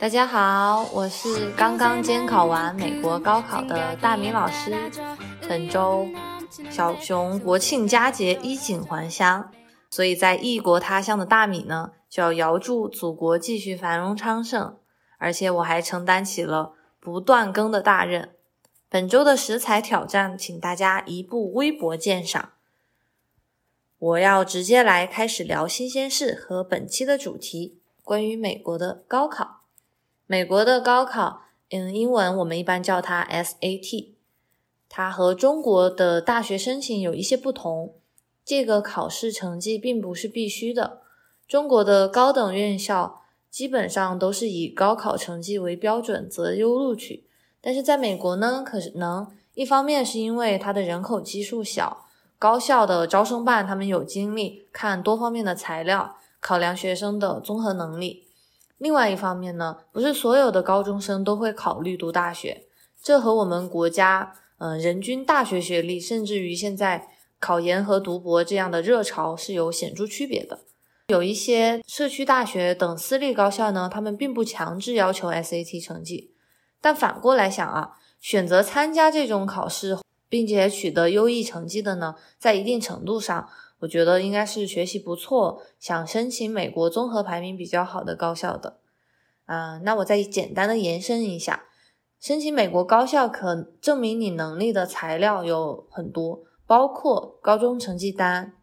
大家好，我是刚刚监考完美国高考的大米老师。本周小熊国庆佳节衣锦还乡，所以在异国他乡的大米呢，就要遥祝祖国继续繁荣昌盛。而且我还承担起了不断更的大任。本周的食材挑战，请大家移步微博鉴赏。我要直接来开始聊新鲜事和本期的主题，关于美国的高考。美国的高考，嗯，英文我们一般叫它 SAT，它和中国的大学申请有一些不同。这个考试成绩并不是必须的。中国的高等院校基本上都是以高考成绩为标准择优录取，但是在美国呢，可能一方面是因为它的人口基数小。高校的招生办，他们有精力看多方面的材料，考量学生的综合能力。另外一方面呢，不是所有的高中生都会考虑读大学，这和我们国家，嗯，人均大学学历，甚至于现在考研和读博这样的热潮是有显著区别的。有一些社区大学等私立高校呢，他们并不强制要求 SAT 成绩，但反过来想啊，选择参加这种考试。并且取得优异成绩的呢，在一定程度上，我觉得应该是学习不错，想申请美国综合排名比较好的高校的。啊，那我再简单的延伸一下，申请美国高校可证明你能力的材料有很多，包括高中成绩单，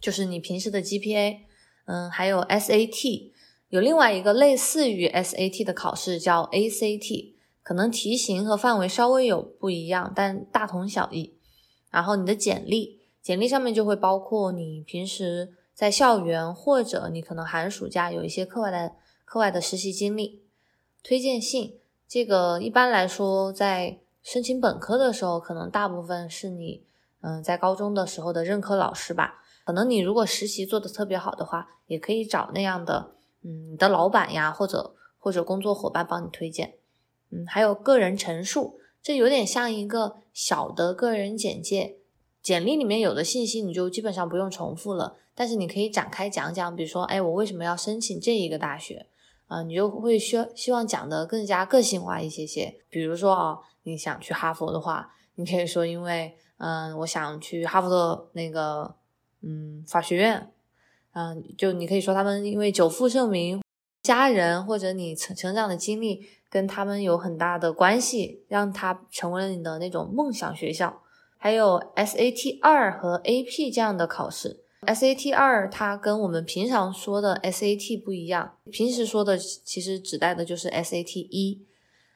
就是你平时的 GPA，嗯，还有 SAT，有另外一个类似于 SAT 的考试叫 ACT。可能题型和范围稍微有不一样，但大同小异。然后你的简历，简历上面就会包括你平时在校园或者你可能寒暑假有一些课外的课外的实习经历。推荐信，这个一般来说在申请本科的时候，可能大部分是你嗯在高中的时候的任课老师吧。可能你如果实习做的特别好的话，也可以找那样的嗯你的老板呀，或者或者工作伙伴帮你推荐。嗯，还有个人陈述，这有点像一个小的个人简介。简历里面有的信息你就基本上不用重复了，但是你可以展开讲讲，比如说，哎，我为什么要申请这一个大学？啊，你就会需希望讲的更加个性化一些些。比如说啊，你想去哈佛的话，你可以说，因为，嗯，我想去哈佛的那个，嗯，法学院。嗯，就你可以说他们因为久负盛名，家人或者你成成长的经历。跟他们有很大的关系，让他成为了你的那种梦想学校。还有 SAT 二和 AP 这样的考试，SAT 二它跟我们平常说的 SAT 不一样，平时说的其实指代的就是 SAT 一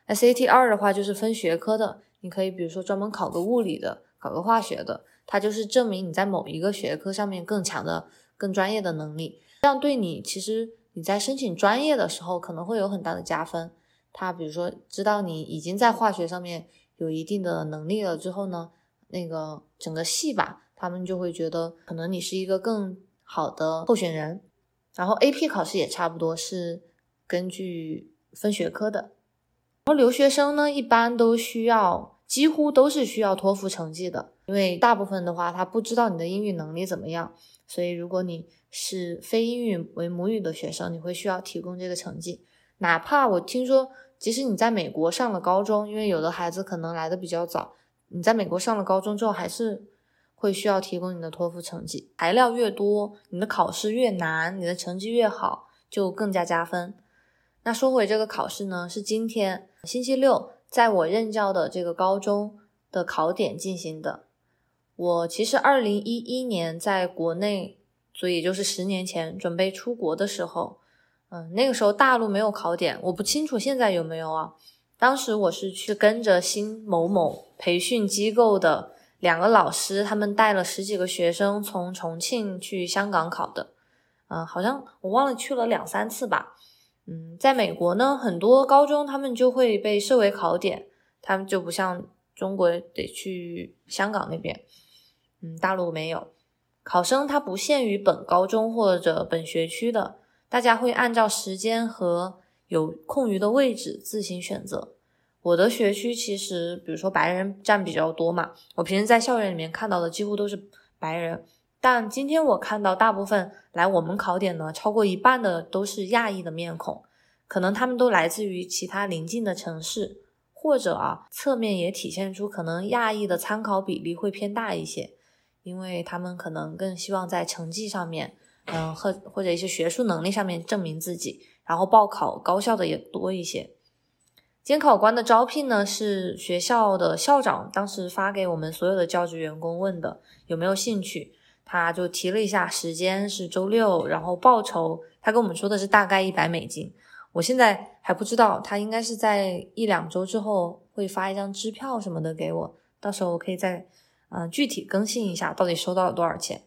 ，SAT 二的话就是分学科的，你可以比如说专门考个物理的，考个化学的，它就是证明你在某一个学科上面更强的、更专业的能力，这样对你其实你在申请专业的时候可能会有很大的加分。他比如说知道你已经在化学上面有一定的能力了之后呢，那个整个系吧，他们就会觉得可能你是一个更好的候选人。然后 AP 考试也差不多是根据分学科的。然后留学生呢，一般都需要，几乎都是需要托福成绩的，因为大部分的话他不知道你的英语能力怎么样，所以如果你是非英语为母语的学生，你会需要提供这个成绩。哪怕我听说。即使你在美国上了高中，因为有的孩子可能来的比较早，你在美国上了高中之后，还是会需要提供你的托福成绩。材料越多，你的考试越难，你的成绩越好，就更加加分。那说回这个考试呢，是今天星期六，在我任教的这个高中的考点进行的。我其实二零一一年在国内，所以就是十年前准备出国的时候。嗯，那个时候大陆没有考点，我不清楚现在有没有啊。当时我是去跟着新某某培训机构的两个老师，他们带了十几个学生从重庆去香港考的。嗯，好像我忘了去了两三次吧。嗯，在美国呢，很多高中他们就会被设为考点，他们就不像中国得去香港那边。嗯，大陆没有考生，他不限于本高中或者本学区的。大家会按照时间和有空余的位置自行选择。我的学区其实，比如说白人占比较多嘛，我平时在校园里面看到的几乎都是白人。但今天我看到大部分来我们考点呢，超过一半的都是亚裔的面孔。可能他们都来自于其他邻近的城市，或者啊，侧面也体现出可能亚裔的参考比例会偏大一些，因为他们可能更希望在成绩上面，嗯，或或者一些学术能力上面证明自己，然后报考高校的也多一些。监考官的招聘呢，是学校的校长当时发给我们所有的教职员工问的，有没有兴趣？他就提了一下时间是周六，然后报酬他跟我们说的是大概一百美金。我现在还不知道，他应该是在一两周之后会发一张支票什么的给我，到时候我可以再嗯具体更新一下到底收到了多少钱。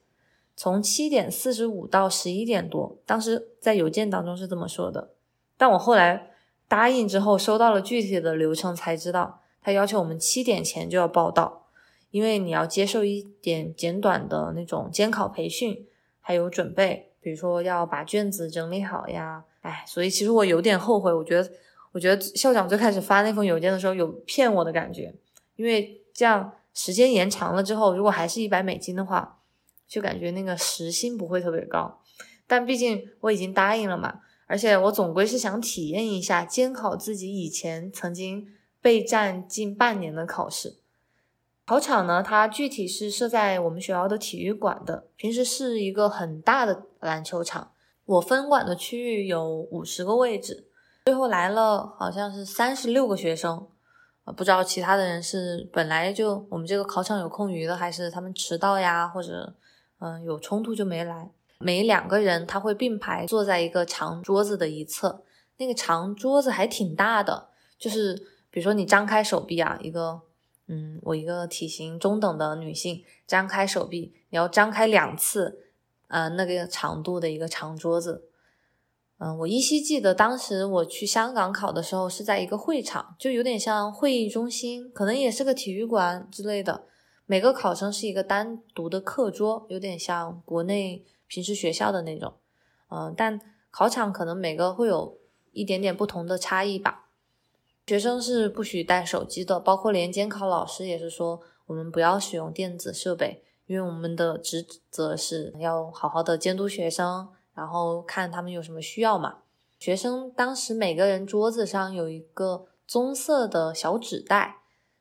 从七点四十五到十一点多，当时在邮件当中是这么说的，但我后来。答应之后，收到了具体的流程，才知道他要求我们七点前就要报到，因为你要接受一点简短的那种监考培训，还有准备，比如说要把卷子整理好呀。哎，所以其实我有点后悔，我觉得，我觉得校长最开始发那封邮件的时候有骗我的感觉，因为这样时间延长了之后，如果还是一百美金的话，就感觉那个时薪不会特别高。但毕竟我已经答应了嘛。而且我总归是想体验一下监考自己以前曾经备战近半年的考试。考场呢，它具体是设在我们学校的体育馆的，平时是一个很大的篮球场。我分管的区域有五十个位置，最后来了好像是三十六个学生，啊，不知道其他的人是本来就我们这个考场有空余的，还是他们迟到呀，或者嗯有冲突就没来。每两个人他会并排坐在一个长桌子的一侧，那个长桌子还挺大的，就是比如说你张开手臂啊，一个，嗯，我一个体型中等的女性张开手臂，你要张开两次，呃，那个长度的一个长桌子，嗯，我依稀记得当时我去香港考的时候是在一个会场，就有点像会议中心，可能也是个体育馆之类的，每个考生是一个单独的课桌，有点像国内。平时学校的那种，嗯，但考场可能每个会有一点点不同的差异吧。学生是不许带手机的，包括连监考老师也是说，我们不要使用电子设备，因为我们的职责是要好好的监督学生，然后看他们有什么需要嘛。学生当时每个人桌子上有一个棕色的小纸袋，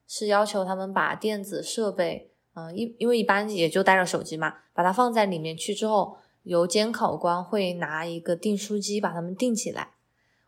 是要求他们把电子设备。嗯，因因为一般也就带着手机嘛，把它放在里面去之后，由监考官会拿一个订书机把它们订起来。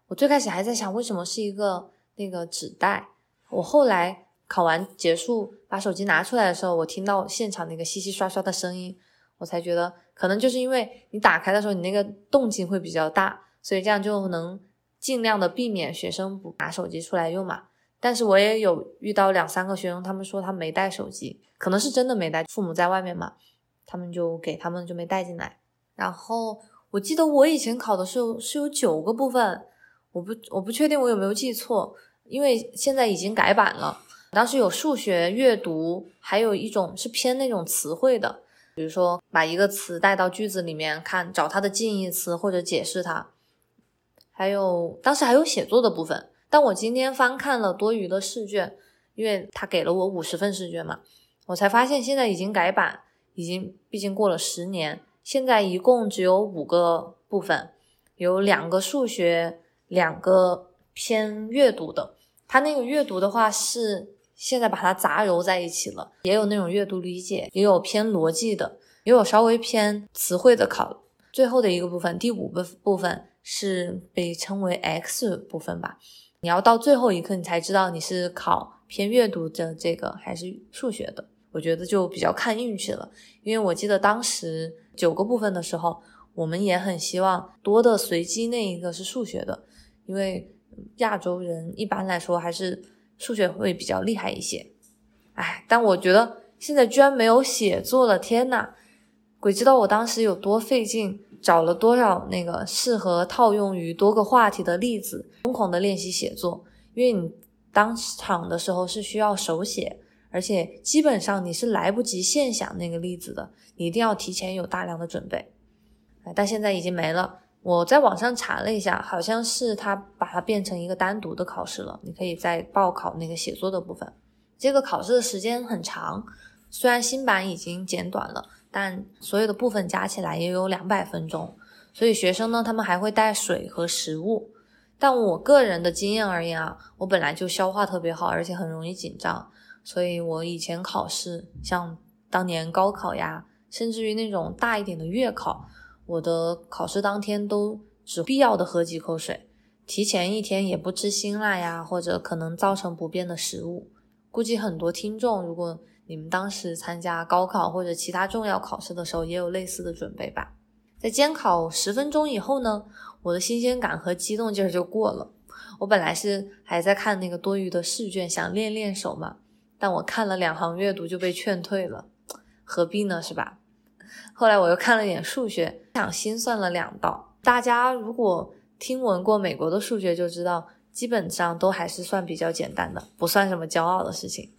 我最开始还在想为什么是一个那个纸袋，我后来考完结束把手机拿出来的时候，我听到现场那个稀稀刷刷的声音，我才觉得可能就是因为你打开的时候你那个动静会比较大，所以这样就能尽量的避免学生不拿手机出来用嘛。但是我也有遇到两三个学生，他们说他没带手机，可能是真的没带，父母在外面嘛，他们就给他们就没带进来。然后我记得我以前考的时候是有九个部分，我不我不确定我有没有记错，因为现在已经改版了。当时有数学、阅读，还有一种是偏那种词汇的，比如说把一个词带到句子里面看，找它的近义词或者解释它。还有当时还有写作的部分。但我今天翻看了多余的试卷，因为他给了我五十份试卷嘛，我才发现现在已经改版，已经毕竟过了十年，现在一共只有五个部分，有两个数学，两个偏阅读的。他那个阅读的话是现在把它杂糅在一起了，也有那种阅读理解，也有偏逻辑的，也有稍微偏词汇的考。最后的一个部分，第五个部分是被称为 X 部分吧。你要到最后一刻，你才知道你是考偏阅读的这个还是数学的。我觉得就比较看运气了，因为我记得当时九个部分的时候，我们也很希望多的随机那一个是数学的，因为亚洲人一般来说还是数学会比较厉害一些。哎，但我觉得现在居然没有写作了，天呐，鬼知道我当时有多费劲。找了多少那个适合套用于多个话题的例子，疯狂的练习写作。因为你当场的时候是需要手写，而且基本上你是来不及现想那个例子的，你一定要提前有大量的准备。哎但现在已经没了。我在网上查了一下，好像是他把它变成一个单独的考试了，你可以再报考那个写作的部分。这个考试的时间很长，虽然新版已经简短了。但所有的部分加起来也有两百分钟，所以学生呢，他们还会带水和食物。但我个人的经验而言啊，我本来就消化特别好，而且很容易紧张，所以我以前考试，像当年高考呀，甚至于那种大一点的月考，我的考试当天都只必要的喝几口水，提前一天也不吃辛辣呀，或者可能造成不便的食物。估计很多听众，如果你们当时参加高考或者其他重要考试的时候，也有类似的准备吧。在监考十分钟以后呢，我的新鲜感和激动劲儿就过了。我本来是还在看那个多余的试卷，想练练手嘛。但我看了两行阅读就被劝退了，何必呢，是吧？后来我又看了点数学，想心算了两道。大家如果听闻过美国的数学，就知道基本上都还是算比较简单的，不算什么骄傲的事情。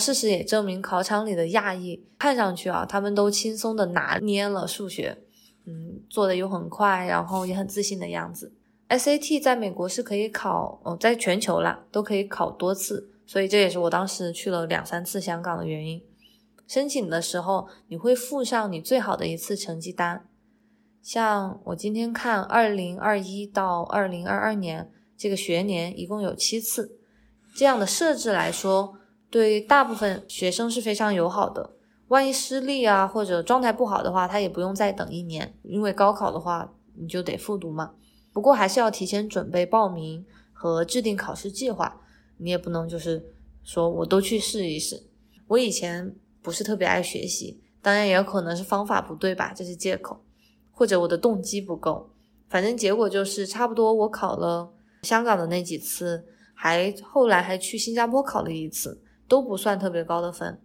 事实也证明，考场里的亚裔看上去啊，他们都轻松的拿捏了数学。嗯，做的又很快，然后也很自信的样子。SAT 在美国是可以考，哦，在全球啦都可以考多次，所以这也是我当时去了两三次香港的原因。申请的时候你会附上你最好的一次成绩单，像我今天看，二零二一到二零二二年这个学年一共有七次，这样的设置来说，对大部分学生是非常友好的。万一失利啊，或者状态不好的话，他也不用再等一年，因为高考的话你就得复读嘛。不过还是要提前准备报名和制定考试计划，你也不能就是说我都去试一试。我以前不是特别爱学习，当然也有可能是方法不对吧，这是借口，或者我的动机不够。反正结果就是差不多，我考了香港的那几次，还后来还去新加坡考了一次，都不算特别高的分。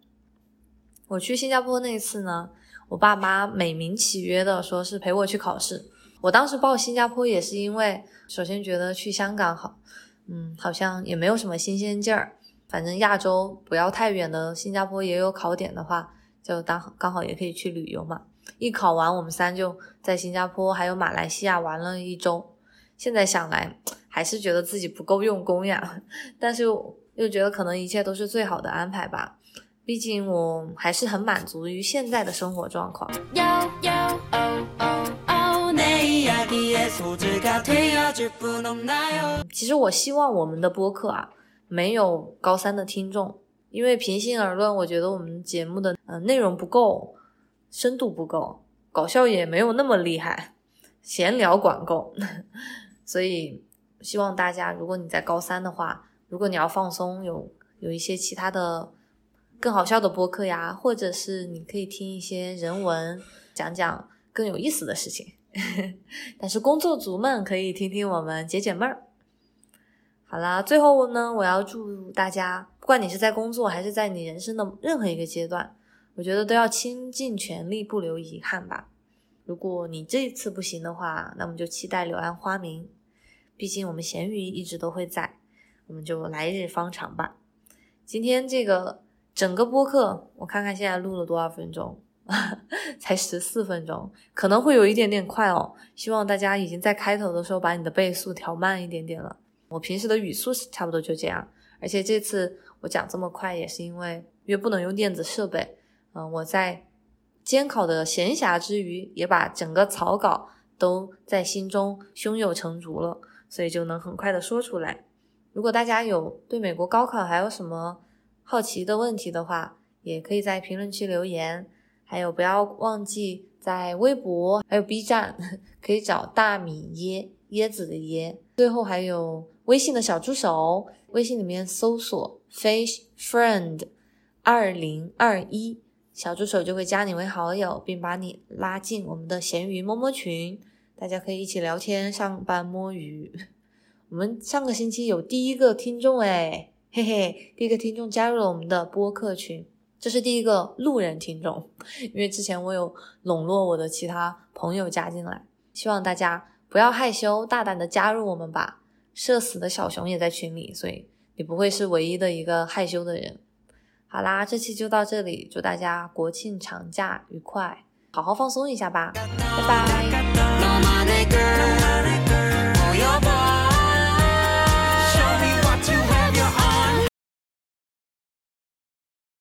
我去新加坡那次呢，我爸妈美名其曰的说是陪我去考试。我当时报新加坡也是因为，首先觉得去香港好，嗯，好像也没有什么新鲜劲儿。反正亚洲不要太远的新加坡也有考点的话，就当刚好也可以去旅游嘛。一考完，我们三就在新加坡还有马来西亚玩了一周。现在想来，还是觉得自己不够用功呀，但是又觉得可能一切都是最好的安排吧。毕竟我还是很满足于现在的生活状况。其实我希望我们的播客啊，没有高三的听众，因为平心而论，我觉得我们节目的呃内容不够，深度不够，搞笑也没有那么厉害，闲聊管够，所以希望大家，如果你在高三的话，如果你要放松，有有一些其他的。更好笑的播客呀，或者是你可以听一些人文，讲讲更有意思的事情。但是工作族们可以听听我们解解闷儿。好啦，最后呢，我要祝大家，不管你是在工作还是在你人生的任何一个阶段，我觉得都要倾尽全力，不留遗憾吧。如果你这一次不行的话，那么就期待柳暗花明。毕竟我们咸鱼一直都会在，我们就来日方长吧。今天这个。整个播客，我看看现在录了多少分钟，才十四分钟，可能会有一点点快哦。希望大家已经在开头的时候把你的倍速调慢一点点了。我平时的语速差不多就这样，而且这次我讲这么快也是因为因为不能用电子设备。嗯，我在监考的闲暇之余，也把整个草稿都在心中胸有成竹了，所以就能很快的说出来。如果大家有对美国高考还有什么？好奇的问题的话，也可以在评论区留言。还有，不要忘记在微博还有 B 站可以找大米椰椰子的椰。最后还有微信的小助手，微信里面搜索 fish friend 二零二一，小助手就会加你为好友，并把你拉进我们的咸鱼摸摸群，大家可以一起聊天、上班摸鱼。我们上个星期有第一个听众哎。嘿嘿，第一个听众加入了我们的播客群，这是第一个路人听众，因为之前我有笼络我的其他朋友加进来，希望大家不要害羞，大胆的加入我们吧。社死的小熊也在群里，所以你不会是唯一的一个害羞的人。好啦，这期就到这里，祝大家国庆长假愉快，好好放松一下吧，拜拜。